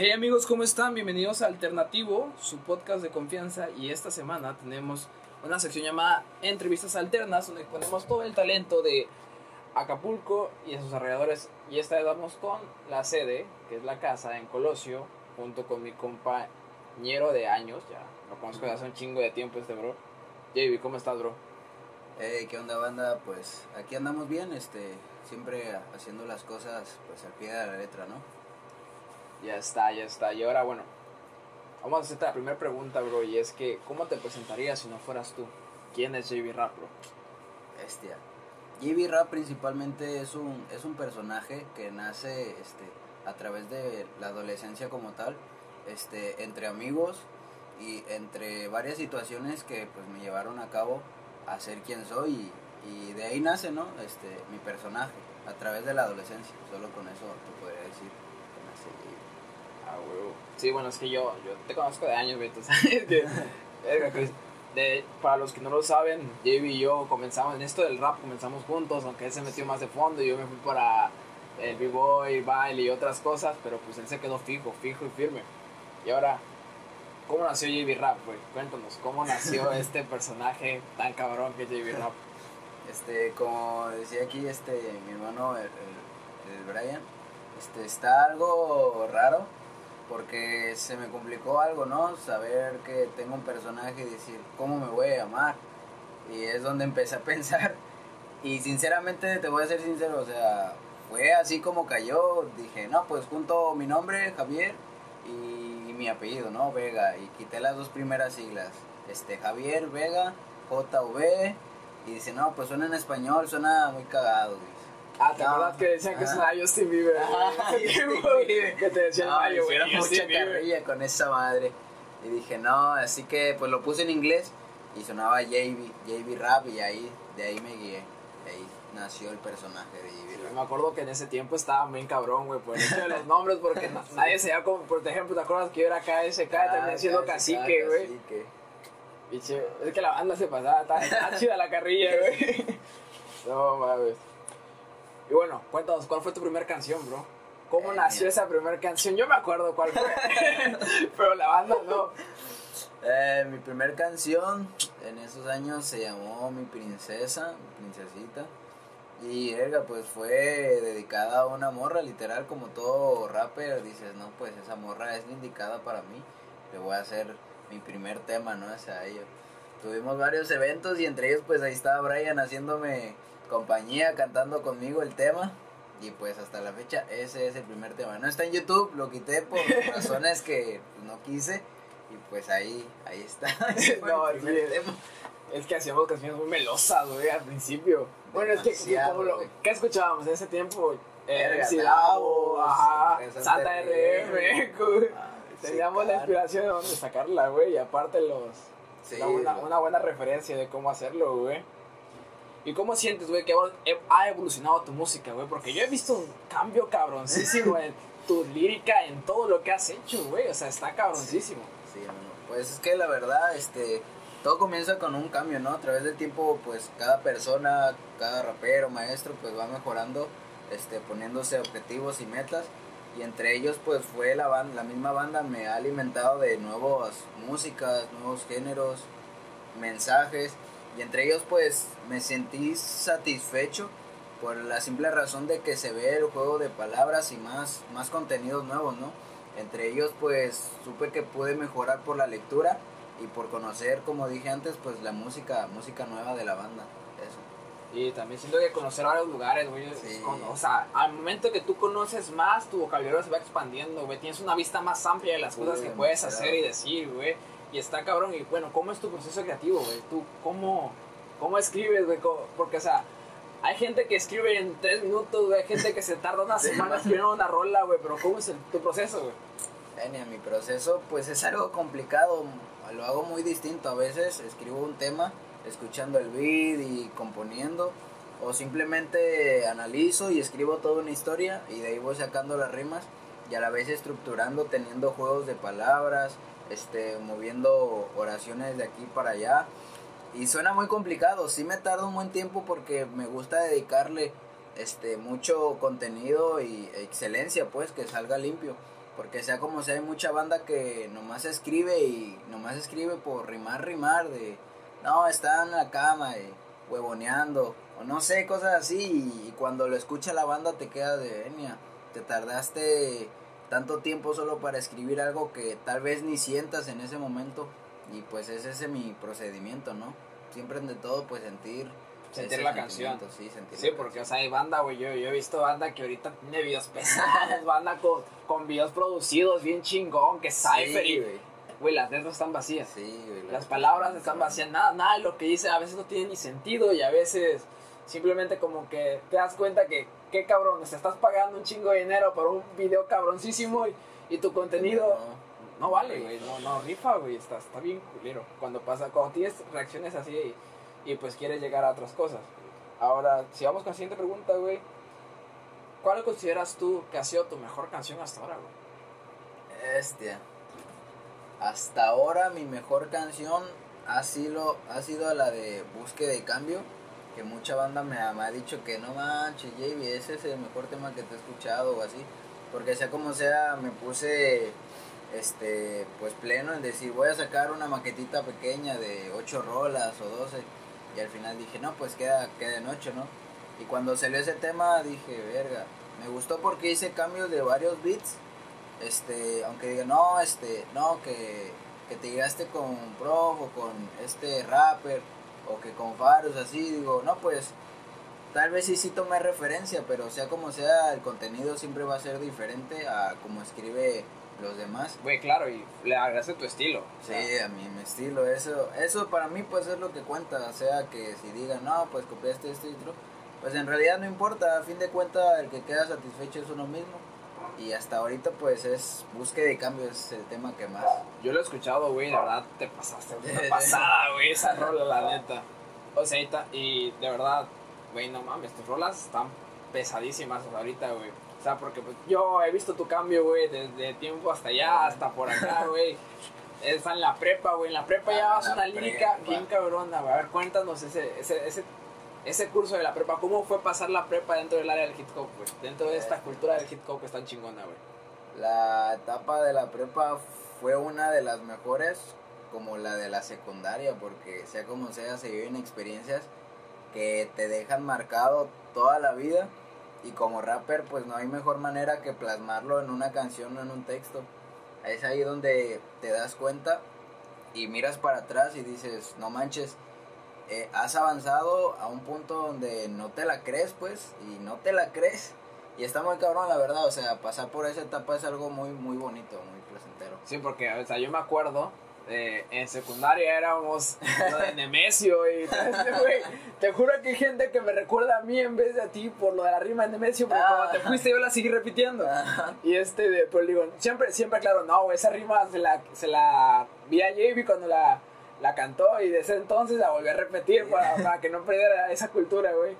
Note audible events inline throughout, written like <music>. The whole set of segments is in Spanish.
Hey amigos, ¿cómo están? Bienvenidos a Alternativo, su podcast de confianza. Y esta semana tenemos una sección llamada Entrevistas Alternas, donde ponemos todo el talento de Acapulco y de sus alrededores. Y esta vez vamos con la sede, que es la casa en Colosio, junto con mi compañero de años, ya lo conozco desde hace un chingo de tiempo este bro. JB, ¿cómo estás, bro? Hey, ¿qué onda banda? Pues aquí andamos bien, este, siempre haciendo las cosas pues al pie de la letra, ¿no? Ya está, ya está. Y ahora, bueno, vamos a hacerte la primera pregunta, bro. Y es que, ¿cómo te presentarías si no fueras tú? ¿Quién es JB Rap, bro? Bestia. JB Rap principalmente es un, es un personaje que nace este, a través de la adolescencia como tal, este, entre amigos y entre varias situaciones que pues me llevaron a cabo a ser quien soy y, de ahí nace, ¿no? Este, mi personaje, a través de la adolescencia. Solo con eso te podría decir. Ah, huevo. Sí, bueno, es que yo, yo te conozco de años, güey. <laughs> tú sabes que- verga, que de, para los que no lo saben, JB y yo comenzamos en esto del rap, comenzamos juntos, aunque él se metió más de fondo y yo me fui para el b-boy, baile y otras cosas, pero pues él se quedó fijo, fijo y firme. Y ahora, ¿cómo nació JB Rap, güey? Cuéntanos, ¿cómo nació <laughs> este personaje tan cabrón que es JB Rap? Este, como decía aquí este mi hermano el, el- el Brian, este está algo raro porque se me complicó algo, ¿no? Saber que tengo un personaje y decir cómo me voy a llamar. Y es donde empecé a <laughs> pensar. Y sinceramente te voy a ser sincero, o sea, fue así como cayó. Dije, no, pues junto mi nombre, Javier, y, mi apellido, ¿no? Vega. Y quité las dos primeras siglas. Este, Javier Vega, JV. Y dice, no, pues suena en español, suena muy cagado, dice. Ah, ¿te acuerdas que decían que sonaba Justin Bieber? Que te decían, Mario, güey, Justin mucha carrilla con esa madre. Y dije, no, así que pues lo puse en inglés y sonaba JB, JB Rap y ahí, de ahí me guié. De ahí nació el personaje de JB Rap. Me acuerdo que en ese tiempo estaba bien cabrón, güey, por hecho de los <laughs> nombres, porque na- nadie se como, por ejemplo, ¿te acuerdas que yo era KSK, terminé siendo Ah, cacique, güey? cacique. Biche, es que la banda se pasaba, estaba chida la carrilla, <laughs> güey. No mames. Y bueno, cuéntanos, ¿cuál fue tu primera canción, bro? ¿Cómo Eh, nació mira. esa primera canción? Yo me acuerdo cuál fue, <laughs> pero la banda no. Eh, mi primer canción en esos años se llamó Mi Princesa, Mi Princesita. Y verga, pues fue dedicada a una morra, literal, como todo rapper. Dices, no, pues esa morra es indicada para mí. Le voy a hacer mi primer tema, ¿no? Hacia ella. Tuvimos varios eventos y entre ellos, pues ahí estaba Brian haciéndome compañía, cantando conmigo el tema. Y pues hasta la fecha, ese es el primer tema. No está en YouTube, lo quité por <laughs> razones que no quise. Y pues ahí, ahí está. <laughs> Ese No, el primer sí. tema. Es que hacíamos canciones muy melosas, güey, al principio. Bueno, es que, como. ¿qué escuchábamos en ese tiempo? Eh, Davo, ajá, Santa RM, güey. Ah, Teníamos la inspiración de dónde sacarla, güey, y aparte los... Sí, una, una buena referencia de cómo hacerlo, güey. ¿Y cómo sientes, güey, que ev- ha evolucionado tu música, güey? Porque yo he visto un cambio cabroncísimo <laughs> en tu lírica, en todo lo que has hecho, güey. O sea, está cabroncísimo. Sí, hermano. Pues es que la verdad, este, todo comienza con un cambio, ¿no? A través del tiempo, pues cada persona, cada rapero, maestro, pues va mejorando, este, poniéndose objetivos y metas. Y entre ellos, pues fue la banda, la misma banda me ha alimentado de nuevas músicas, nuevos géneros, mensajes. Y entre ellos, pues me sentí satisfecho por la simple razón de que se ve el juego de palabras y más, más contenidos nuevos, ¿no? Entre ellos, pues supe que pude mejorar por la lectura y por conocer, como dije antes, pues la música, música nueva de la banda. Eso. Y también siento que conocer varios lugares, güey. Sí. o sea, al momento que tú conoces más, tu vocabulario se va expandiendo, güey. Tienes una vista más amplia de las Uy, cosas que puedes hacer y decir, güey. Y está cabrón. Y bueno, ¿cómo es tu proceso creativo, güey? ¿Tú cómo, cómo escribes, güey? ¿Cómo- Porque, o sea, hay gente que escribe en tres minutos, güey. Hay gente que se tarda una <laughs> semana man. escribiendo una rola, güey. Pero ¿cómo es el- tu proceso, güey? Genia, mi proceso pues es algo complicado, lo hago muy distinto, a veces escribo un tema escuchando el beat y componiendo o simplemente analizo y escribo toda una historia y de ahí voy sacando las rimas y a la vez estructurando, teniendo juegos de palabras, este, moviendo oraciones de aquí para allá. Y suena muy complicado, sí me tarda un buen tiempo porque me gusta dedicarle este mucho contenido y excelencia pues que salga limpio. Porque sea como sea, hay mucha banda que nomás escribe y nomás escribe por rimar, rimar, de, no, están en la cama, y huevoneando, o no sé, cosas así, y, cuando lo escucha la banda te queda de, Enia, te tardaste tanto tiempo solo para escribir algo que tal vez ni sientas en ese momento, y pues ese es mi procedimiento, ¿no? Siempre de todo, pues sentir sentir la canción. Sí, sentir sí porque, o sea, hay banda, güey. Yo, yo he visto banda que ahorita tiene videos pesados, banda con, con videos producidos bien chingón, que Cypher y. Güey, las letras están vacías. Sí, güey. Las palabras están vacías. Nada, nada de lo que dice a veces no tiene ni sentido y a veces simplemente como que te das cuenta que, qué cabrón, te estás pagando un chingo de dinero por un video cabroncísimo y, y tu contenido. No, vale, güey, no, no, rifa, güey, está, está bien culero. Cuando pasa, cuando tienes reacciones así y pues quieres llegar a otras cosas. Ahora, si vamos con la siguiente pregunta, güey. ¿Cuál consideras tú que ha sido tu mejor canción hasta ahora, güey? Bestia. Hasta ahora mi mejor canción ha sido, ha sido la de Búsqueda de Cambio. Que mucha banda me ha, dicho que no manches, JB, ese es el mejor tema que te he escuchado o así. Porque sea como sea, me puse este pues pleno en decir voy a sacar una maquetita pequeña de 8 rolas o 12 y al final dije, no, pues queda, queda en ocho, ¿no? Y cuando salió ese tema dije, verga, me gustó porque hice cambios de varios beats. Este, aunque diga, no, este, no, que, que te llegaste con Prof o con este rapper o que con Faros, así, digo, no, pues tal vez sí sí tomé referencia, pero sea como sea, el contenido siempre va a ser diferente a como escribe los demás. Güey, claro, y le agregaste tu estilo. Sí, a mí mi estilo, eso, eso para mí pues es lo que cuenta, o sea que si digan, no, pues copiaste este otro, pues en realidad no importa, a fin de cuentas el que queda satisfecho es uno mismo. Y hasta ahorita pues es búsqueda de cambio, es el tema que más. Yo lo he escuchado, güey, de verdad te pasaste una <laughs> pasada, güey, esa rola, la neta. O sea, y de verdad, güey, no mames, tus rolas están pesadísimas ahorita, güey. O sea, porque pues, yo he visto tu cambio, güey, desde tiempo hasta allá, hasta por acá, <laughs> güey. Está en la prepa, güey. En la prepa ya vas una lírica bien cabrona, güey. A ver, cuéntanos ese, ese, ese, ese curso de la prepa. ¿Cómo fue pasar la prepa dentro del área del hip hop, güey? Dentro de esta cultura del hip hop que es tan chingona, güey. La etapa de la prepa fue una de las mejores, como la de la secundaria, porque sea como sea, se viven experiencias que te dejan marcado toda la vida y como rapper pues no hay mejor manera que plasmarlo en una canción o en un texto. Es ahí donde te das cuenta y miras para atrás y dices, no manches, eh, has avanzado a un punto donde no te la crees pues y no te la crees. Y está muy cabrón la verdad, o sea, pasar por esa etapa es algo muy, muy bonito, muy placentero. Sí, porque, o sea, yo me acuerdo eh, en secundaria éramos lo de Nemesio y <laughs> Te juro que hay gente que me recuerda a mí en vez de a ti por lo de la rima de Nemesio, porque cuando te fuiste yo la seguí repitiendo. Y este, de, pero digo, siempre, siempre, claro, no, esa rima se la, se la vi a JB cuando la la cantó y desde entonces la volví a repetir para, <laughs> para que no perdiera esa cultura, güey.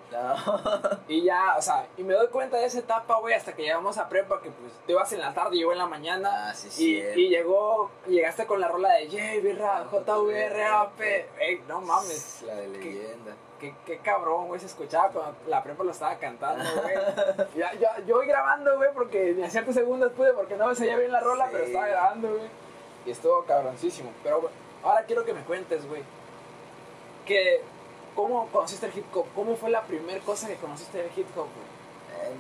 Y ya, o sea, y me doy cuenta de esa etapa, güey, hasta que llegamos a prepa, que pues te ibas en la tarde y yo en la mañana. Ah, sí, sí. Y, y llegó, llegaste con la rola de J, Birra, JVRAP. Ey, no mames. La de leyenda. Qué, qué, cabrón, güey, se escuchaba cuando la prepa lo estaba cantando, <laughs> güey. ya, ya, yo voy grabando, güey, porque ni a ciertos segundos pude porque no me sabía bien la rola, pero estaba grabando, güey. Y estuvo cabroncísimo. Pero, Ahora quiero que me cuentes, güey. Que, ¿Cómo conociste el hip hop? ¿Cómo fue la primera cosa que conociste del hip hop, güey?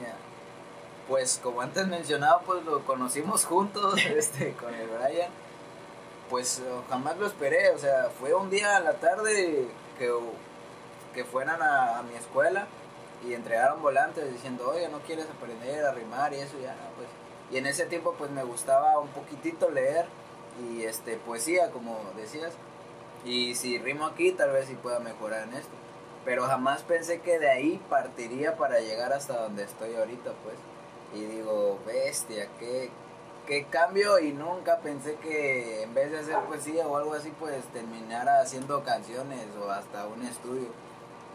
Pues como antes mencionaba, pues lo conocimos juntos <laughs> este, con el Brian. Pues jamás lo esperé, o sea, fue un día a la tarde que, que fueran a, mi escuela y entregaron volantes diciendo, oye, ¿no quieres aprender a rimar y eso? Ya, pues. Y en ese tiempo pues me gustaba un poquitito leer y este poesía, como decías. Y si rimo aquí, tal vez sí pueda mejorar en esto. Pero jamás pensé que de ahí partiría para llegar hasta donde estoy ahorita, pues. Y digo, bestia, qué, qué cambio. Y nunca pensé que en vez de hacer poesía o algo así, pues terminara haciendo canciones o hasta un estudio.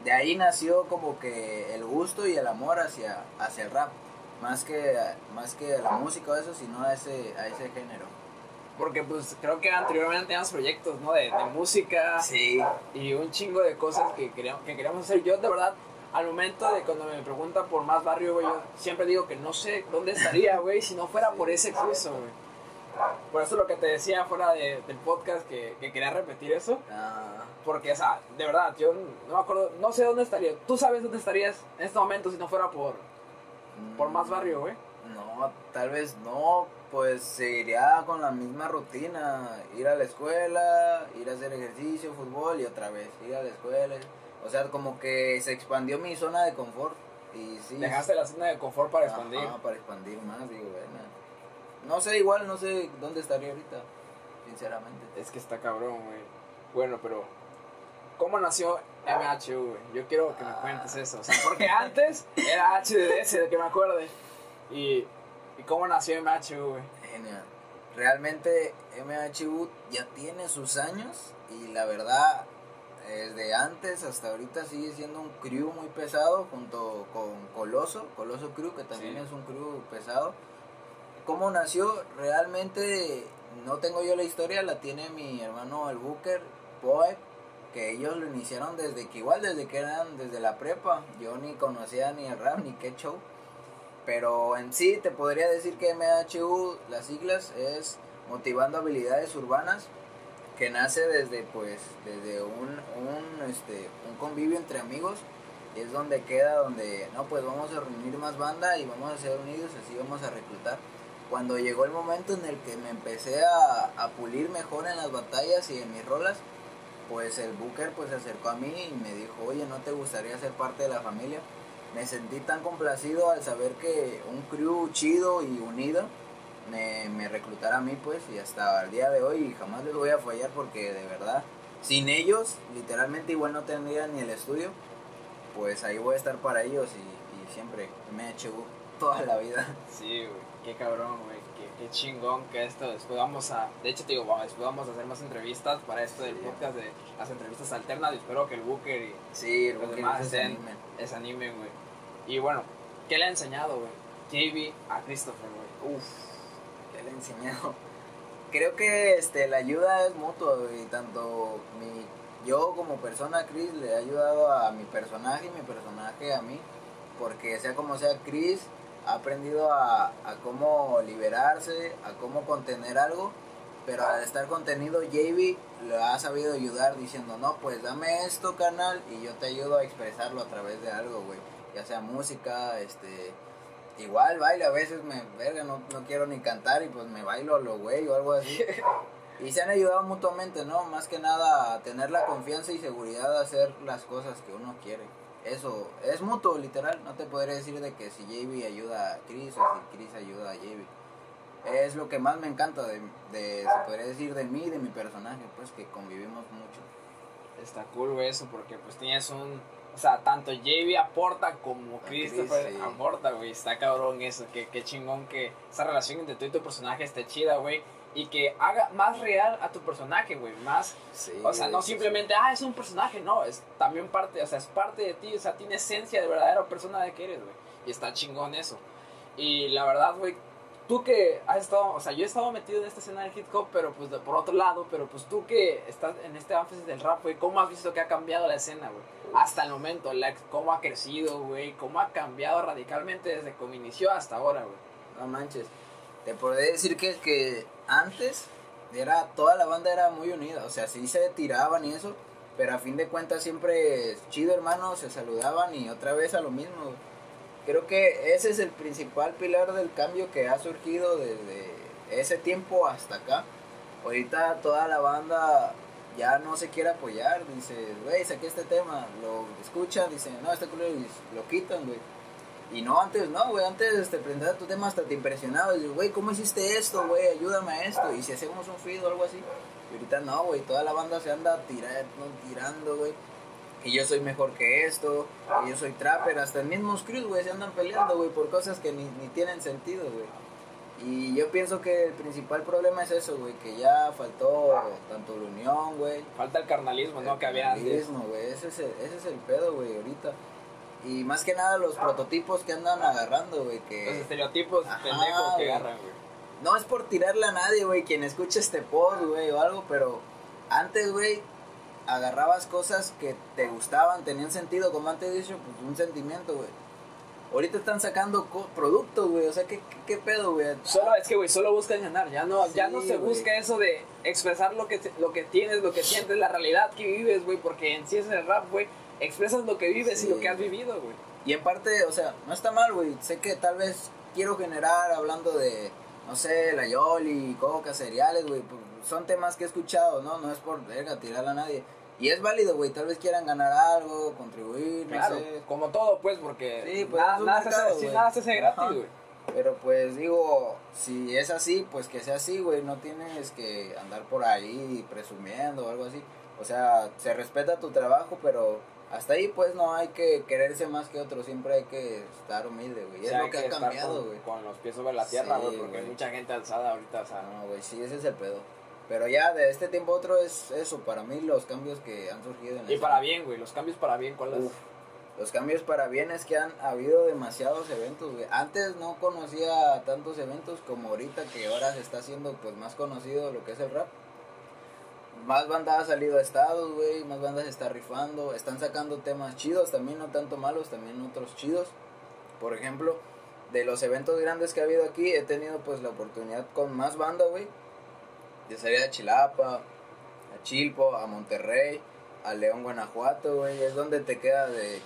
De ahí nació como que el gusto y el amor hacia, hacia el rap. Más que, más que la música o eso, sino a ese, a ese género. Porque pues creo que anteriormente teníamos proyectos, ¿no? De, de música. Sí. Y un chingo de cosas que queríamos, que queríamos hacer. Yo de verdad, al momento de cuando me preguntan por más barrio, güey, yo siempre digo que no sé dónde estaría, <laughs> güey, si no fuera por ese curso, güey. Por eso lo que te decía fuera de, del podcast, que, que quería repetir eso. Ah, Porque, o sea, de verdad, yo no me acuerdo, no sé dónde estaría. Tú sabes dónde estarías en este momento si no fuera por, por más barrio, güey. No, tal vez no, pues seguiría con la misma rutina, ir a la escuela, ir a hacer ejercicio, fútbol y otra vez, ir a la escuela. O sea, como que se expandió mi zona de confort y sí. Dejaste la zona de confort para expandir. Ajá, para expandir más, digo, bueno. No sé, igual no sé dónde estaría ahorita, sinceramente. Es que está cabrón, güey. Bueno, pero ¿cómo nació MHU, güey? Yo quiero que me cuentes eso. O sea, porque antes era HDS, de que me acuerde. Y, y cómo nació MHU, güey. Genial. Realmente MHU ya tiene sus años y la verdad, desde antes hasta ahorita sigue siendo un crew muy pesado junto con Coloso, Coloso Crew, que también Sí. es un crew pesado. ¿Cómo nació? Realmente no tengo yo la historia, la tiene mi hermano el Booker, Poe, que ellos lo iniciaron desde que igual desde que eran desde la prepa. Yo ni conocía ni el rap ni qué show. Pero en sí te podría decir que MHU, las siglas, es motivando habilidades urbanas, que nace desde pues, desde un, un, este, un convivio entre amigos, y es donde queda, donde, no, pues vamos a reunir más banda y vamos a ser unidos, así vamos a reclutar. Cuando llegó el momento en el que me empecé a, a pulir mejor en las batallas y en mis rolas, pues el Booker pues se acercó a mí y me dijo, oye, ¿no te gustaría ser parte de la familia? Me sentí tan complacido al saber que un crew chido y unido me, me reclutara a mí pues y hasta el día de hoy jamás les voy a fallar porque de verdad, sin ellos literalmente igual no tendría ni el estudio, pues ahí voy a estar para ellos y, y siempre me he hecho toda la vida. Sí, güey. Qué cabrón, güey. Qué, qué chingón que esto. Después vamos a. De hecho, te digo, después vamos a hacer más entrevistas para esto del podcast de las entrevistas alternas. Y espero que el Booker y Sí, el los Booker demás se estén, animen, güey. Y bueno, ¿qué le ha enseñado, güey? JB a Christopher, güey. Uf, ¿qué le he enseñado? Creo que este, la ayuda es mutua, y tanto mi, yo como persona, Chris, le he ayudado a mi personaje y mi personaje a mí, porque sea como sea, Chris ha aprendido a, a cómo liberarse, a cómo contener algo, pero al estar contenido, JB lo ha sabido ayudar diciendo, no, pues dame esto, canal, y yo te ayudo a expresarlo a través de algo, güey, ya sea música, este, Igual baile, a veces me, verga, no, no quiero ni cantar y pues me bailo a lo güey o algo así. <laughs> Y se han ayudado mutuamente, ¿no? Más que nada a tener la confianza y seguridad de hacer las cosas que uno quiere. Eso es mutuo, literal. No te podría decir de que si JB ayuda a Chris o si Chris ayuda a JB. Es lo que más me encanta de, de, se podría decir, de mí de mi personaje, pues que convivimos mucho. Está cool, eso, porque pues tienes un. O sea, tanto JB aporta como Chris, Christopher sí. aporta, güey. Está cabrón eso. Que, que chingón que esa relación entre tú y tu personaje esté chida, güey. Y que haga más real a tu personaje, güey. Más. Sí, O sea, no sí, simplemente, ah, es un personaje, no. Es también parte, o sea, es parte de ti. O sea, tiene esencia de verdadera persona de que eres, güey. Y está chingón eso. Y la verdad, güey, tú que has estado, o sea, yo he estado metido en esta escena del hip hop, pero pues de- por otro lado, pero pues tú que estás en este énfasis del rap, güey, ¿cómo has visto que ha cambiado la escena, güey? Hasta el momento, la, cómo ha crecido, güey, cómo ha cambiado radicalmente desde que inició hasta ahora, güey. No manches. Te podría decir que, que antes era toda la banda era muy unida. O sea, sí se tiraban y eso. Pero a fin de cuentas siempre chido hermano, se saludaban y otra vez a lo mismo. Creo que ese es el principal pilar del cambio que ha surgido desde ese tiempo hasta acá. Ahorita toda la banda ya no se quiere apoyar. Dice, güey, saqué este tema. Lo escuchan, dicen, no, este culo lo quitan, güey. Y no, antes no, güey, antes este, presentar tu tema hasta te impresionaba. Dices, güey, ¿cómo hiciste esto, güey? Ayúdame a esto. Y si hacemos un feed o algo así. Y ahorita no, güey, toda la banda se anda tirando, tirando, güey. Y yo soy mejor que esto, y yo soy trapper. Hasta el mismo Screws, güey, se andan peleando, güey, por cosas que ni, ni tienen sentido, güey. Y yo pienso que el principal problema es eso, güey, que ya faltó tanto la unión, güey. Falta el carnalismo, ¿no? Que había antes. carnalismo, güey, ese es el, ese es el pedo, güey, ahorita. Y más que nada los prototipos que andan agarrando, güey, Los que... estereotipos Ajá, pendejos que agarran, güey. No es por tirarle a nadie, güey, quien escuche este post, güey, o algo, pero antes, güey, agarrabas cosas que te gustaban, tenían sentido, como antes he dicho, pues un sentimiento, güey. ahorita están sacando co- productos, güey. O sea, ¿qué, qué, qué pedo, güey? Solo, es que, güey, solo buscan ganar. Ya no, ya no se busca eso de expresar lo que, lo que tienes, lo que sientes, la realidad que vives, güey. Porque en sí es el rap, güey. Expresas lo que vives Sí, y lo que has vivido, güey. Y en parte, o sea, no está mal, güey. Sé que tal vez quiero generar hablando de, no sé, la Yoli, coca, cereales, güey. Son temas que he escuchado, ¿no? No es por, verga, tirarla a nadie. Y es válido, güey. Tal vez quieran ganar algo, contribuir, no Claro, sé. como todo, pues, porque Sí, pues, nada, nada se mercado, hace, nada se hace gratis, güey. Pero pues digo, si es así, pues que sea así, güey. No tienes que andar por ahí presumiendo o algo así. O sea, se respeta tu trabajo, pero hasta ahí pues no hay que quererse más que otro. Siempre hay que estar humilde, güey. O Es lo que ha cambiado, güey. con los pies sobre la tierra, Sí, güey, porque hay mucha gente alzada ahorita, o sea. No, güey, sí, ese es el pedo. Pero ya de este tiempo a otro es eso, para mí los cambios que han surgido en la Y para bien, güey, los cambios para bien, ¿cuál es? Uf, los cambios para bien es que han habido demasiados eventos, güey. Antes no conocía tantos eventos como ahorita, que ahora se está haciendo pues más conocido lo que es el rap. Más bandas han salido a estados, güey, más bandas se está rifando, están sacando temas chidos, también no tanto malos, también otros chidos. Por ejemplo, de los eventos grandes que ha habido aquí, he tenido pues la oportunidad con más banda, güey, de salir a Chilapa, a Chilpo, a Monterrey, a León, Guanajuato, güey, es donde te queda de,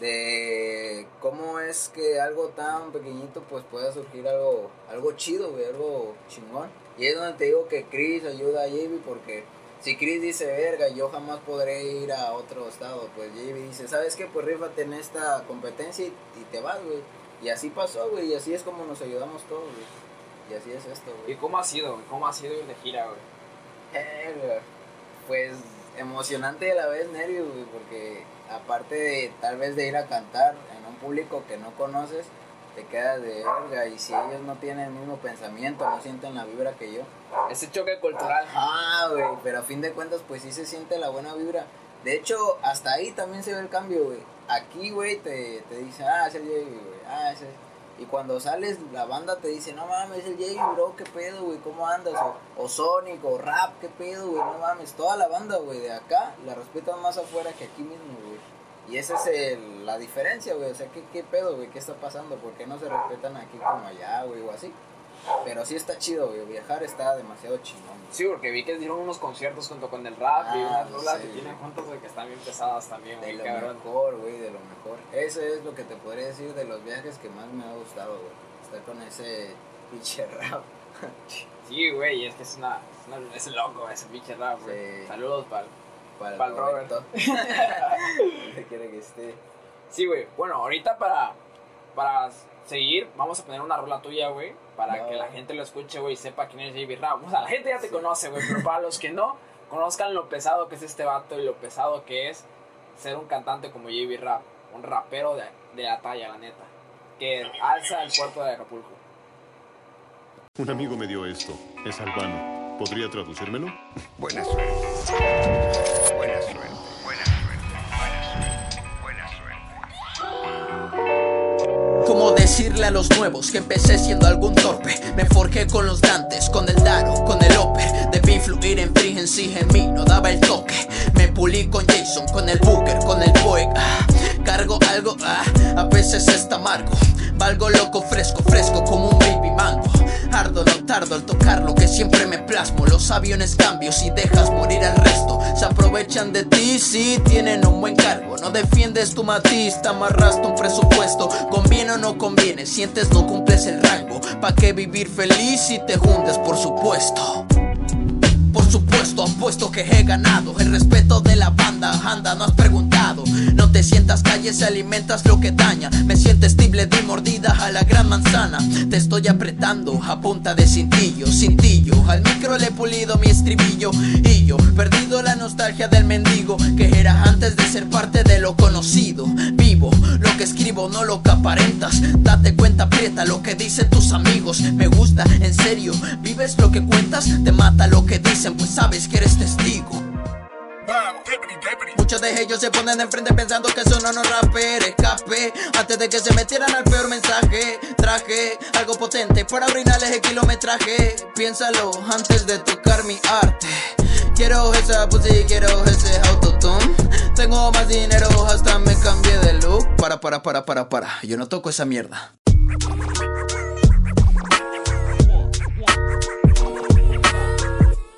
de cómo es que algo tan pequeñito pues pueda surgir algo, algo chido, güey, algo chingón. Y es donde te digo que Chris ayuda a JB porque si Chris dice, verga, yo jamás podré ir a otro estado, pues JB dice, ¿sabes qué? Pues rífate en esta competencia y, y te vas, güey. Y así pasó, güey, y así es como nos ayudamos todos, güey. Y así es esto, ¿Y güey. cómo ha sido, güey? ¿Cómo ha sido ir de gira, güey? Pues emocionante y a la vez nervios, güey, porque aparte de tal vez de ir a cantar en un público que no conoces, te quedas de verga y si ellos no tienen el mismo pensamiento, no sienten la vibra que yo. Ese choque cultural. Ah, güey, pero a fin de cuentas pues sí se siente la buena vibra. De hecho, hasta ahí también se ve el cambio, güey. Aquí, güey, te, te dicen, ah, es el Jay, güey, ah, ese es... Y cuando sales, la banda te dice, no mames, es el Jay, bro, qué pedo, güey, ¿cómo andas? O, o Sonic, o Rap, qué pedo, güey, no mames. Toda la banda, güey, de acá la respetan más afuera que aquí mismo, güey. Y esa es el- la diferencia, güey. O sea, ¿qué, qué pedo, güey? ¿Qué está pasando? ¿Por qué no se respetan aquí como allá, güey, o así? Pero sí está chido, güey. Viajar está demasiado chingón. güey. Sí, porque vi que dieron unos conciertos junto con el rap y Ah, unas rolas que tienen juntos, güey, que están bien pesadas también, De güey, lo cabrón. mejor, güey, de lo mejor. Eso es lo que te podría decir de los viajes que más me ha gustado, güey. Estar con ese pinche rap. <laughs> Sí, güey, es que es una, es una- es loco ese pinche rap, güey. Sí. Saludos. Para Pa'l el Robert. Roberto. <laughs> <laughs> Quiera que esté. Sí, güey. Bueno, ahorita para, para seguir, vamos a poner una rola tuya, güey. Para No. que la gente lo escuche, güey, y sepa quién es JB Rap. O sea, la gente ya te conoce, güey, pero para los que no, conozcan lo pesado que es este vato y lo pesado que es ser un cantante como JB Rap. Un rapero de, de la talla, la neta. Que alza el puerto de Acapulco. Un amigo me dio esto. Es albano. ¿Podría traducírmelo? Buena suerte. Buena suerte. Decirle a los nuevos que empecé siendo algún torpe? Me forjé con los Dantes, con el Daro, con el Ope. Debí influir en Free en sí, en mí, no daba el toque. Me pulí con Jason, con el Booker, con el Poeg. Ah, cargo algo, ah, a veces está amargo. Valgo loco, fresco, fresco como un baby mango. Ardo, no tardo al tocar lo que siempre me plasmo. Los aviones cambios y dejas morir al resto. Se aprovechan de ti, sí, tienen un buen cargo. No defiendes tu matiz, te amarraste un presupuesto. Conviene o no conviene, sientes no cumples el rango. ¿Pa' qué vivir feliz si te hundes, por supuesto? Supuesto, apuesto que he ganado el respeto de la banda. Anda, no has preguntado. No te sientas calles, alimentas lo que daña. Me sientes tible de mordida a la gran manzana. Te estoy apretando a punta de cintillo, cintillo. Al micro le he pulido mi estribillo. Y yo, perdido la nostalgia del mendigo que era antes de ser parte de lo lo que escribo no lo que aparentas. Date cuenta, aprieta lo que dicen tus amigos. Me gusta, en serio, vives lo que cuentas, te mata lo que dicen, pues sabes que eres testigo. Muchos de ellos se ponen enfrente pensando que son unos rapper Escape antes de que se metieran al peor mensaje Traje algo potente para brindarles el kilometraje Piénsalo antes de tocar mi arte Quiero esa pussy, quiero ese autotune. Tengo más dinero, hasta me cambié de look. Para, para, para, para, para. Yo no toco esa mierda.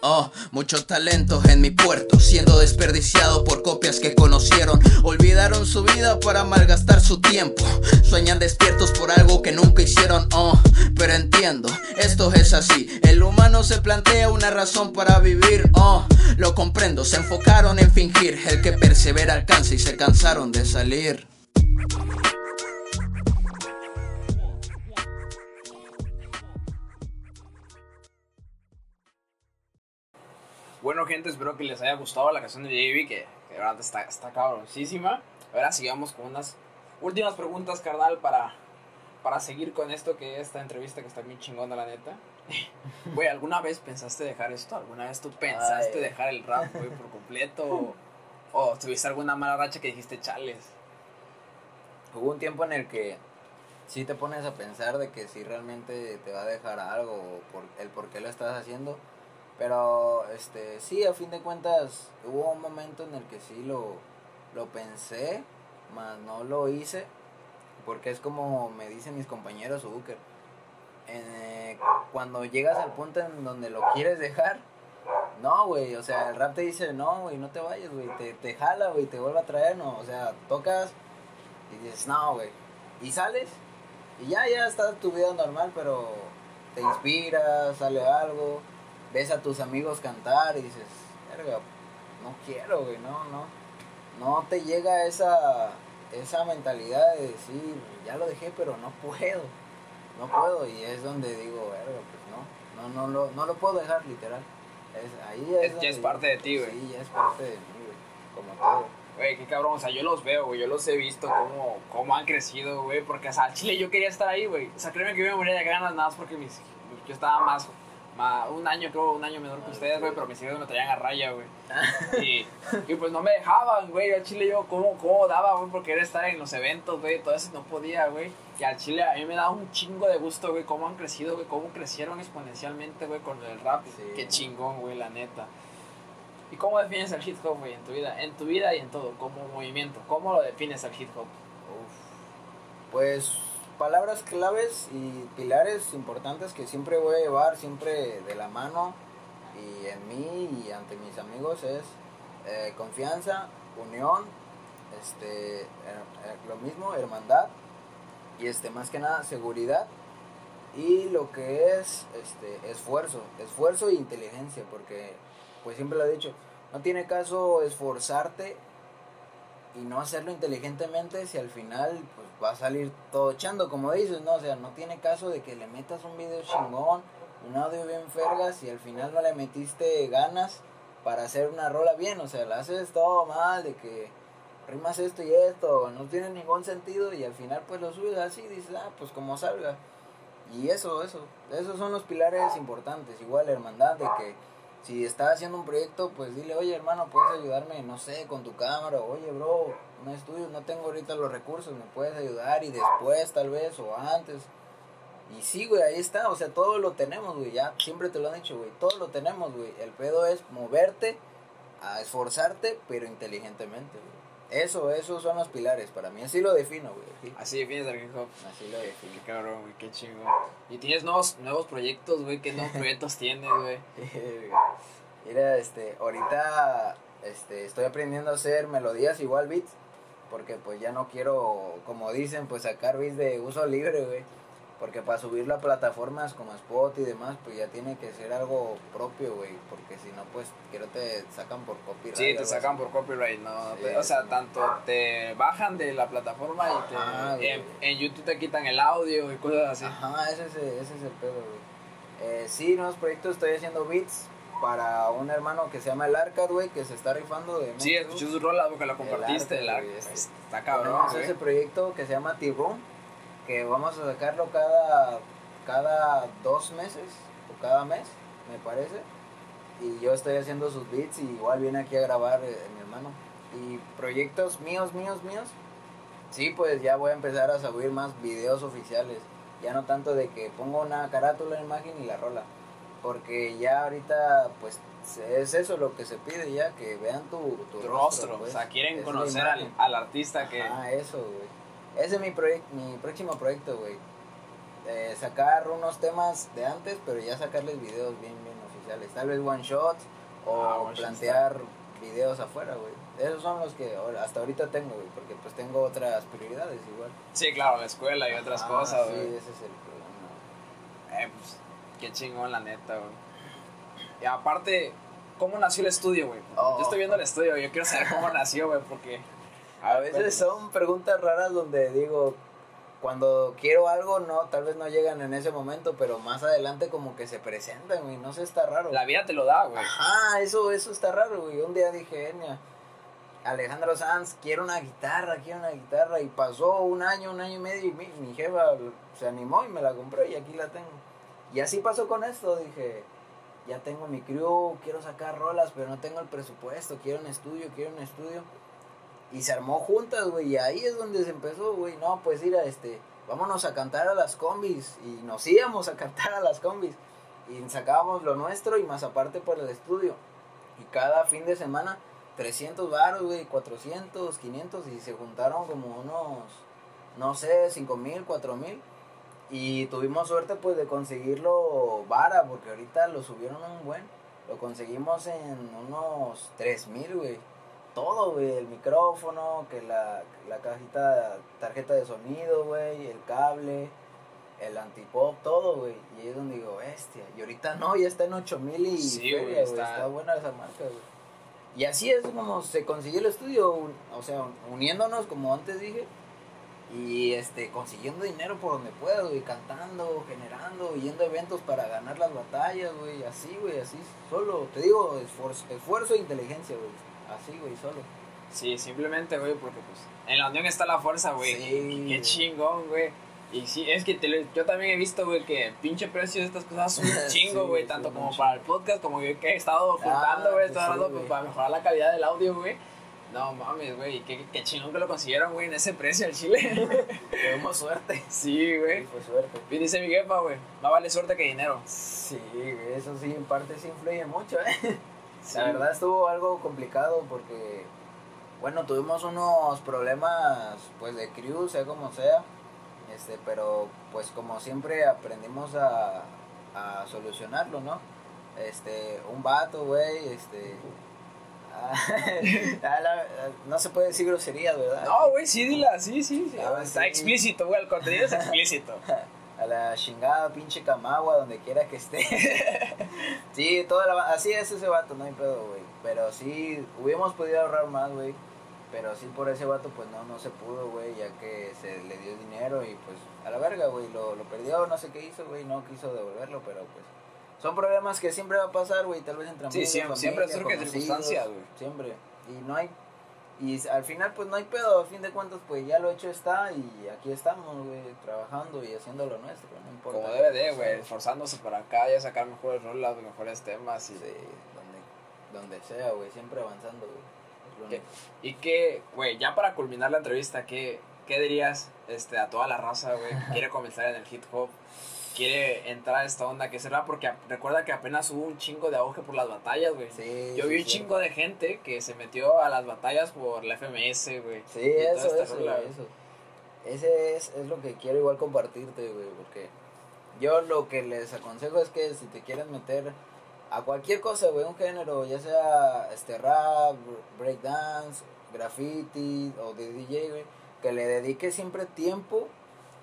Oh, mucho talento en mi puerto, siendo desperdiciado por copias que conocieron. Olvidaron su vida para malgastar su tiempo. Sueñan despiertos por algo que nunca hicieron. Oh, pero entiendo, esto es así. El humano se plantea una razón para vivir. Oh, lo comprendo, se enfocaron en fingir. El que persevera alcanza y se cansaron de salir. Bueno, gente, espero que les haya gustado la canción de JB, que, que de verdad está, está cabroncísima. Ahora sigamos con unas últimas preguntas, carnal, para, para seguir con esto que es esta entrevista que está bien chingona, la neta. <laughs> Güey, ¿alguna vez pensaste dejar esto? ¿Alguna vez tú pensaste Ay. dejar el rap, güey, por completo? O, <laughs> o tuviste alguna mala racha que dijiste, chales? Hubo un tiempo en el que sí te pones a pensar de que si realmente te va a dejar algo o por el por qué lo estás haciendo. Pero este sí, a fin de cuentas hubo un momento en el que sí lo, lo pensé, mas no lo hice. Porque es como me dicen mis compañeros Booker. eh, cuando llegas al punto en donde lo quieres dejar, no, güey, o sea, el rap te dice, no, güey, no te vayas, güey, te, te jala, güey, te vuelve a traer, no, o sea, tocas y dices, no, güey, y sales y ya, ya está tu vida normal, pero te inspira, sale algo, ves a tus amigos cantar y dices, verga, no quiero, güey, no, no, no te llega esa, esa mentalidad de decir, ya lo dejé, pero no puedo, no puedo, y es donde digo, verga, pues no, no, no, lo, no lo puedo dejar, literal. Es, ahí es, Es- ya es parte de ti, güey. Sí, ya es parte de mí, güey, como todo. Güey, qué cabrón, o sea, yo los veo, güey, yo los he visto cómo, cómo han crecido, güey, porque, o sea, al Chile yo quería estar ahí, güey. O sea, créeme que yo me moría de ganas nada más porque mis, yo estaba más, más, un año, creo, un año menor que ustedes, güey, pero mis hijos me traían a raya, güey. Y, y pues no me dejaban, güey, al Chile yo, ¿cómo, cómo daba, güey, por querer estar en los eventos, güey, todo eso no podía, güey. Y al Chile a mí me da un chingo de gusto, güey, cómo han crecido, güey, cómo crecieron exponencialmente, güey, con el rap. Sí. Qué chingón, güey, la neta. ¿Y cómo defines el hip hop, güey, en tu vida? En tu vida y en todo, como movimiento. ¿Cómo lo defines el hip hop? Pues palabras claves y pilares importantes que siempre voy a llevar siempre de la mano y en mí y ante mis amigos es eh, confianza, unión, este, her- her- lo mismo, hermandad y este más que nada seguridad y lo que es este esfuerzo, esfuerzo e inteligencia porque pues siempre lo he dicho, no tiene caso esforzarte y no hacerlo inteligentemente si al final va a salir todo echando como dices, ¿no? O sea, no tiene caso de que le metas un video chingón, un audio bien fergas y al final no le metiste ganas para hacer una rola bien, o sea, la haces todo mal de que rimas esto y esto, no tiene ningún sentido y al final pues lo subes así, dices, ah, pues como salga. Y eso, eso, esos son los pilares importantes, igual hermandad de que si estás haciendo un proyecto, pues dile, oye hermano, puedes ayudarme, no sé, con tu cámara, oye bro, un estudio, no tengo ahorita los recursos, me puedes ayudar y después tal vez o antes. Y sí, güey, ahí está, o sea, todo lo tenemos, güey, ya siempre te lo han dicho, güey, todo lo tenemos, güey. El pedo es moverte, a esforzarte, pero inteligentemente, güey. Eso, esos son los pilares, para mí, así lo defino, güey, así, defines el hip hop. así lo Qué defino. cabrón, güey, qué chingón. Y tienes nuevos, nuevos proyectos, güey. ¿Qué nuevos <laughs> proyectos tienes, güey? <laughs> Mira, este, ahorita este, estoy aprendiendo a hacer melodías igual beats, porque pues ya no quiero, como dicen, pues sacar beats de uso libre, güey. Porque para subirlo a plataformas como Spot y demás, pues ya tiene que ser algo propio, güey. Porque si no, pues quiero te sacan por copyright. Sí, te sacan así. por copyright, ¿no? Sí, o sea, tanto te bajan de la plataforma y te, en, en YouTube te quitan el audio y cosas así. Ajá, ese es, el- ese es el pedo, güey. Eh, sí, nuevos proyectos, estoy haciendo beats para un hermano que se llama El Arcad, güey, que se está rifando de Sí, escuché sus rolas porque la compartiste. El El arte, arco, güey, este. Está cabrón, Tenemos güey. ese proyecto que se llama T-Room, que vamos a sacarlo cada, cada dos meses o cada mes, me parece. Y yo estoy haciendo sus beats y igual viene aquí a grabar eh, mi hermano. Y proyectos míos, míos, míos. Sí, pues ya voy a empezar a subir más videos oficiales. Ya no tanto de que pongo una carátula, imagen y la rola. Porque ya ahorita, pues, es eso lo que se pide ya, que vean tu, tu, Tu rostro, pues. o sea, quieren es conocer al, al artista que... Ah, eso, güey. Ese es mi, mi próximo proyecto, güey. Eh, sacar unos temas de antes, pero ya sacarles videos bien, bien oficiales. Tal vez one shot o Ah, one shot plantear videos afuera, güey. Esos son los que hasta ahorita tengo, güey, porque pues tengo otras prioridades igual. Sí, claro, la escuela y otras Ah, cosas, Sí, güey. ese es el problema. Eh, pues, qué chingón, la neta, güey. Y aparte, ¿cómo nació el estudio, güey? Oh. Yo estoy viendo el estudio, yo quiero saber cómo nació, güey, porque... A veces son preguntas raras donde digo, cuando quiero algo, no, tal vez no llegan en ese momento, pero más adelante como que se presentan, güey, no sé, está raro. La vida te lo da, güey. Ajá, eso, eso está raro, güey. Un día dije, Enya, Alejandro Sanz, quiero una guitarra, quiero una guitarra. Y pasó un año, un año y medio, y mi, mi jefa se animó y me la compró y aquí la tengo. Y así pasó con esto, dije, ya tengo mi crew, quiero sacar rolas, pero no tengo el presupuesto, quiero un estudio, quiero un estudio. Y se armó juntas, güey, y ahí es donde se empezó, güey, no, pues ir a este, vámonos a cantar a las combis. Y nos íbamos a <laughs> cantar a las combis. Y sacábamos lo nuestro y más aparte por el estudio. Y cada fin de semana, 300 baros, güey, 400, 500, y se juntaron como unos, no sé, 5 mil, 4 mil. Y tuvimos suerte, pues, de conseguirlo vara, porque ahorita lo subieron un buen. Lo conseguimos en unos 3 mil, güey. Todo, güey, el micrófono, que la, la cajita, tarjeta de sonido, güey, el cable, el antipop, todo, güey. Y ahí es donde digo, bestia. Y ahorita no, ya está en 8 mil y Sí, feria, güey, güey. está- Está... buena esa marca, güey. Y así es como se consiguió el estudio, un- o sea, uniéndonos, como antes dije, y este consiguiendo dinero por donde puedo, güey, cantando, generando, yendo a eventos para ganar las batallas, güey, así, güey, así, solo, te digo, esfuerzo, esfuerzo e inteligencia, güey, así, güey, solo. Sí, simplemente, güey, porque pues en la unión está la fuerza, güey. Sí. Qué chingón, güey. Y sí, es que te lo- yo también he visto, güey, que el pinche precio de estas cosas son un <laughs> chingo, güey. sí, tanto como para el podcast, como yo que he estado juntando, güey, pues estaba sí, hablando güey. pues, para mejorar la calidad del audio, güey. No mames, güey, qué, qué chingón que lo consiguieron, güey, en ese precio al chile. <laughs> Tuvimos suerte. sí, güey. Fue suerte. Y dice mi jefa, güey, más vale suerte que dinero. Sí, güey, eso sí, en parte sí influye mucho, ¿eh? Sí. La verdad estuvo algo complicado porque, bueno, tuvimos unos problemas, pues, de crew, sea como sea, este, pero, pues, como siempre aprendimos a, a solucionarlo, ¿no? Este, un vato, güey, este... <laughs> no se puede decir groserías, ¿verdad? No, güey, sí, dila, sí, sí. sí. Ah, Está sí. explícito, güey, el contenido es explícito. <laughs> A la chingada pinche Camagua, donde quiera que esté. <laughs> sí, toda la así es ese vato, no hay pedo, güey. Pero sí, hubiéramos podido ahorrar más, güey. Pero sí, por ese vato, pues no, no se pudo, güey, ya que se le dio dinero y pues a la verga, güey, lo, lo perdió, no sé qué hizo, güey, no quiso devolverlo, pero pues son problemas que siempre va a pasar, güey, tal vez entre Sí, amigos, siempre- siempre familia, conocidos, circunstancias, güey. Siempre. Y no hay y al final, pues no hay pedo, a fin de cuentas, pues ya lo hecho está y aquí estamos, güey, trabajando y haciendo lo nuestro, no importa. Como debe de, güey, esforzándose para acá, ya sacar mejores rolas, mejores temas y... Sí, donde, donde sea, güey, siempre avanzando, güey. Y que, güey, ya para culminar la entrevista, ¿qué, qué dirías este, a toda la raza, güey, que quiere comenzar en el hip hop? Quiere entrar a esta onda que será porque recuerda que apenas hubo un chingo de auge por las batallas, güey. Sí, Yo sí, vi un sí. chingo de gente que se metió a las batallas por la FMS, güey. Sí, eso, eso, güey, eso. Ese es, es lo que quiero igual compartirte, güey, porque yo lo que les aconsejo es que si te quieres meter a cualquier cosa, güey, un género, ya sea este rap, breakdance, graffiti o de DJ, güey, que le dediques siempre tiempo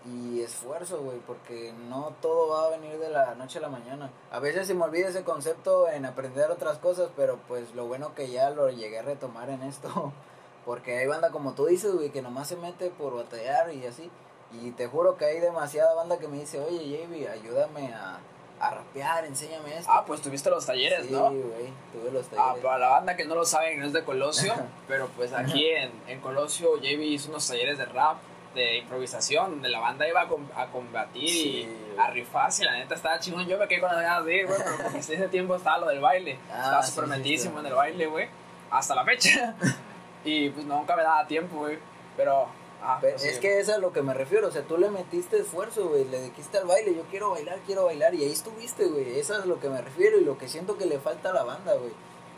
y esfuerzo, güey, porque no todo va a venir de la noche a la mañana. A veces se me olvida ese concepto en aprender otras cosas, pero pues lo bueno que ya lo llegué a retomar en esto. <laughs> Porque hay banda como tú dices, güey, que nomás se mete por batallar y así. Y te juro que hay demasiada banda que me dice, oye, JB, ayúdame a, a rapear, enséñame esto. Ah, pues tuviste los talleres, sí, ¿no? güey, tuve los Ah, talleres. para la banda que no lo saben, no es de Colosio, <laughs> pero pues aquí en, en Colosio JB hizo unos talleres de rap, de improvisación, donde la banda iba a, com- a combatir Sí, y a rifarse, y la neta estaba chingón, yo me quedé con las ganas de ir, güey, pero porque ese tiempo estaba lo del baile, <laughs> Ah, estaba súper sí, metidísimo sí. en el baile, güey, hasta la fecha, <laughs> y pues nunca me daba tiempo, güey, pero Ah, Pero sí. es que eso es a lo que me refiero, o sea, tú le metiste esfuerzo, güey, le dijiste al baile, yo quiero bailar, quiero bailar, y ahí estuviste, güey, eso es a lo que me refiero y lo que siento que le falta a la banda, güey,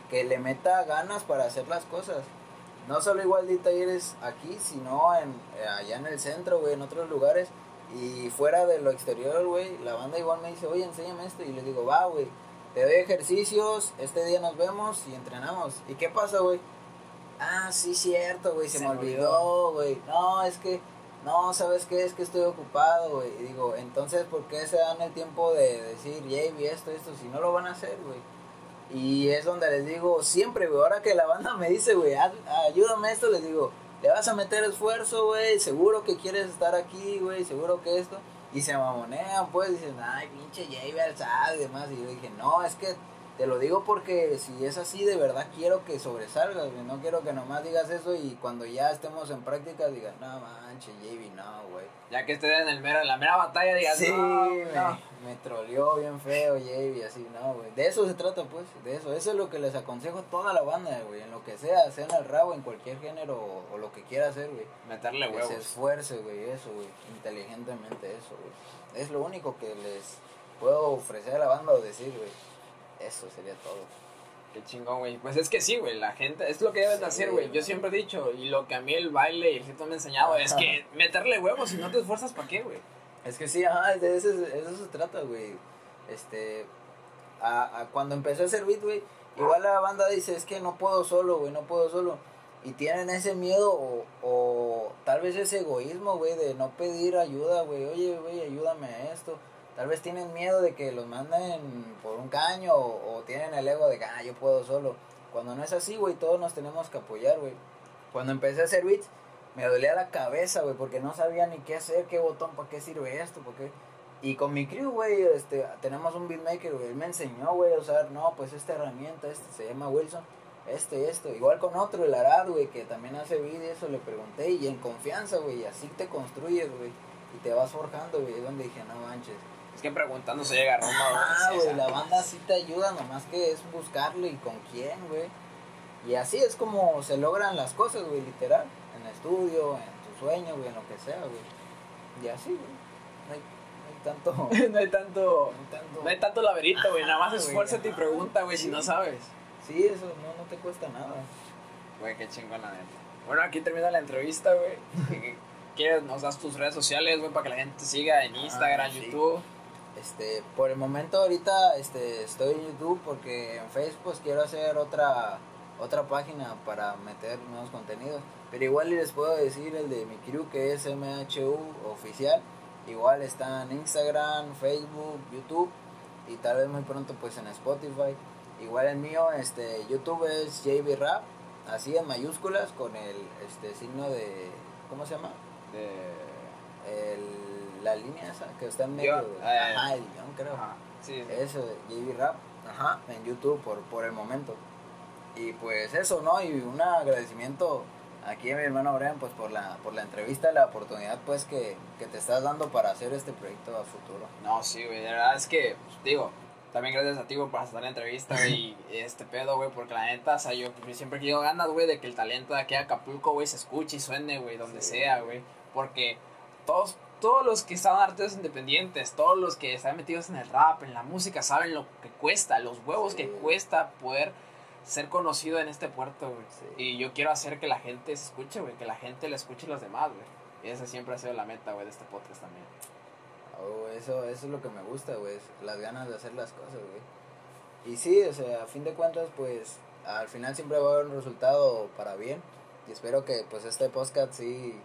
que le meta ganas para hacer las cosas. No solo igual de talleres aquí, sino en, eh, allá en el centro, güey, en otros lugares, y fuera de lo exterior, güey, la banda igual me dice, oye, enséñame esto, y le digo, va, güey, te doy ejercicios, este día nos vemos y entrenamos. ¿Y qué pasa, güey? Ah, sí, cierto, güey, se, Se me olvidó, güey. No, es que, no, ¿sabes qué? Es que estoy ocupado, güey. Y digo, entonces, ¿por qué se dan el tiempo de decir, Javi, esto, esto, si no lo van a hacer, güey? Y es donde les digo, siempre, güey, ahora que la banda me dice, güey, "Haz- ayúdame esto, les digo, le vas a meter esfuerzo, güey, seguro que quieres estar aquí, güey, seguro que esto. Y se mamonean, pues, dicen, ay, pinche Javi alzado y demás. Y yo dije, no, es que te lo digo porque si es así, de verdad quiero que sobresalgas, güey. No quiero que nomás digas eso y cuando ya estemos en práctica digas, no manches, JV, no, güey. Ya que estés en, el mero, en la mera batalla, digas, Sí, no, no. Me troleó bien feo, JV, así, no, güey. De eso se trata, pues, de eso. Eso es lo que les aconsejo a toda la banda, güey. En lo que sea, sea en el rabo, en cualquier género o, o lo que quiera hacer, güey. meterle Que huevos. se esfuerce, güey, eso, güey. Inteligentemente eso, güey. Es lo único que les puedo ofrecer a la banda o decir, güey. Eso sería todo. Qué chingón, güey. Pues es que sí, güey, la gente, es lo que debes de hacer, güey. Yo siempre he dicho, y lo que a mí el baile y el ritmo me ha enseñado es que meterle huevos, si no te esfuerzas, ¿para qué, güey? Es que sí, ajá, de eso, eso se trata, güey. Este, a, a cuando empecé a hacer beat, güey, igual la banda dice, es que no puedo solo, güey, no puedo solo. Y tienen ese miedo o, o tal vez ese egoísmo, güey, de no pedir ayuda, güey. Oye, güey, ayúdame a esto. Tal vez tienen miedo de que los manden por un caño o, o tienen el ego de que, ah, yo puedo solo. Cuando no es así, güey, todos nos tenemos que apoyar, güey. Cuando empecé a hacer beats, me dolía la cabeza, güey, porque no sabía ni qué hacer, qué botón, para qué sirve esto, por qué. Y con mi crew, güey, este, tenemos un beatmaker, güey, él me enseñó, güey, a usar, no, pues esta herramienta, este, se llama Wilson, este esto. Igual con otro, el Arad, güey, que también hace y eso, le pregunté, y en confianza, güey, así te construyes, güey, y te vas forjando, güey, es donde dije, no manches. Es que preguntando se llega a Roma, güey. Ah, güey, la banda sí te ayuda, nomás que es buscarlo y con quién, güey. Y así es como se logran las cosas, güey, literal. En estudio, en tu sueño, güey, en lo que sea, güey. Y así, güey. No hay, no hay tanto. <laughs> no hay tanto, no hay tanto. no hay tanto laberinto, güey. Nada más <laughs> esfuérzate y pregunta, güey, si no sabes. Sí, eso no, no te cuesta nada. Güey, qué chingón, la neta. Bueno, aquí termina la entrevista, güey. ¿Qué- ¿Quieres, nos das tus redes sociales, güey, para que la gente te siga en Instagram, Ah, sí. YouTube? Este, por el momento ahorita este, estoy en YouTube porque en Facebook pues, quiero hacer otra otra página para meter nuevos contenidos. Pero igual les puedo decir el de mi crew que es MHU oficial. Igual está en Instagram, Facebook, YouTube y tal vez muy pronto pues en Spotify. Igual el mío, este, YouTube es JB Rap, así en mayúsculas con el este signo de ¿cómo se llama? De... El, la línea esa que está en medio. Güey. eh. Ajá, el guion creo. Ajá, sí, sí. Eso, JB Rap, ajá, en YouTube por, por el momento. Y pues eso, ¿no? Y un agradecimiento aquí a mi hermano Brian, pues por la, por la entrevista, la oportunidad pues que, que te estás dando para hacer este proyecto a futuro. No, sí, güey, la verdad es que, pues, digo, también gracias a ti, güey, por aceptar la entrevista, güey, y este pedo, güey, porque la neta, o sea, yo, yo siempre tenido ganas, güey, de que el talento de aquí a Acapulco, güey, se escuche y suene, güey, donde Sí. sea, güey, porque todos, todos los que están artistas independientes, todos los que están metidos en el rap, en la música, saben lo que cuesta, los huevos que cuesta poder ser conocido en este puerto, güey, Sí. y yo quiero hacer que la gente se escuche, güey, que la gente le escuche a los demás, güey, y esa siempre ha sido la meta, güey, de este podcast también. Oh, eso, eso es lo que me gusta, güey, las ganas de hacer las cosas, güey. Y sí, o sea, a fin de cuentas, pues, al final siempre va a haber un resultado para bien. Y espero que, pues, este podcast sí,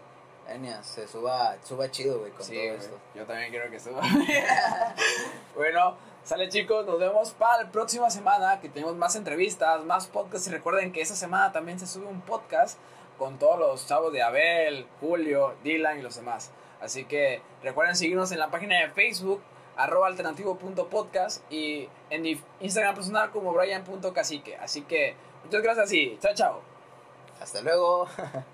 Enia, se suba, suba chido, güey, con Sí, todo güey, esto. Yo también quiero que suba. <laughs> bueno, sale chicos, nos vemos para la próxima semana que tenemos más entrevistas, más podcasts y recuerden que esta semana también se sube un podcast con todos los chavos de Abel, Julio, Dylan y los demás. Así que recuerden seguirnos en la página de Facebook arroba alternativo.podcast y en mi Instagram personal como brian.cacique. Así que muchas gracias y chao chao. Hasta luego. <laughs>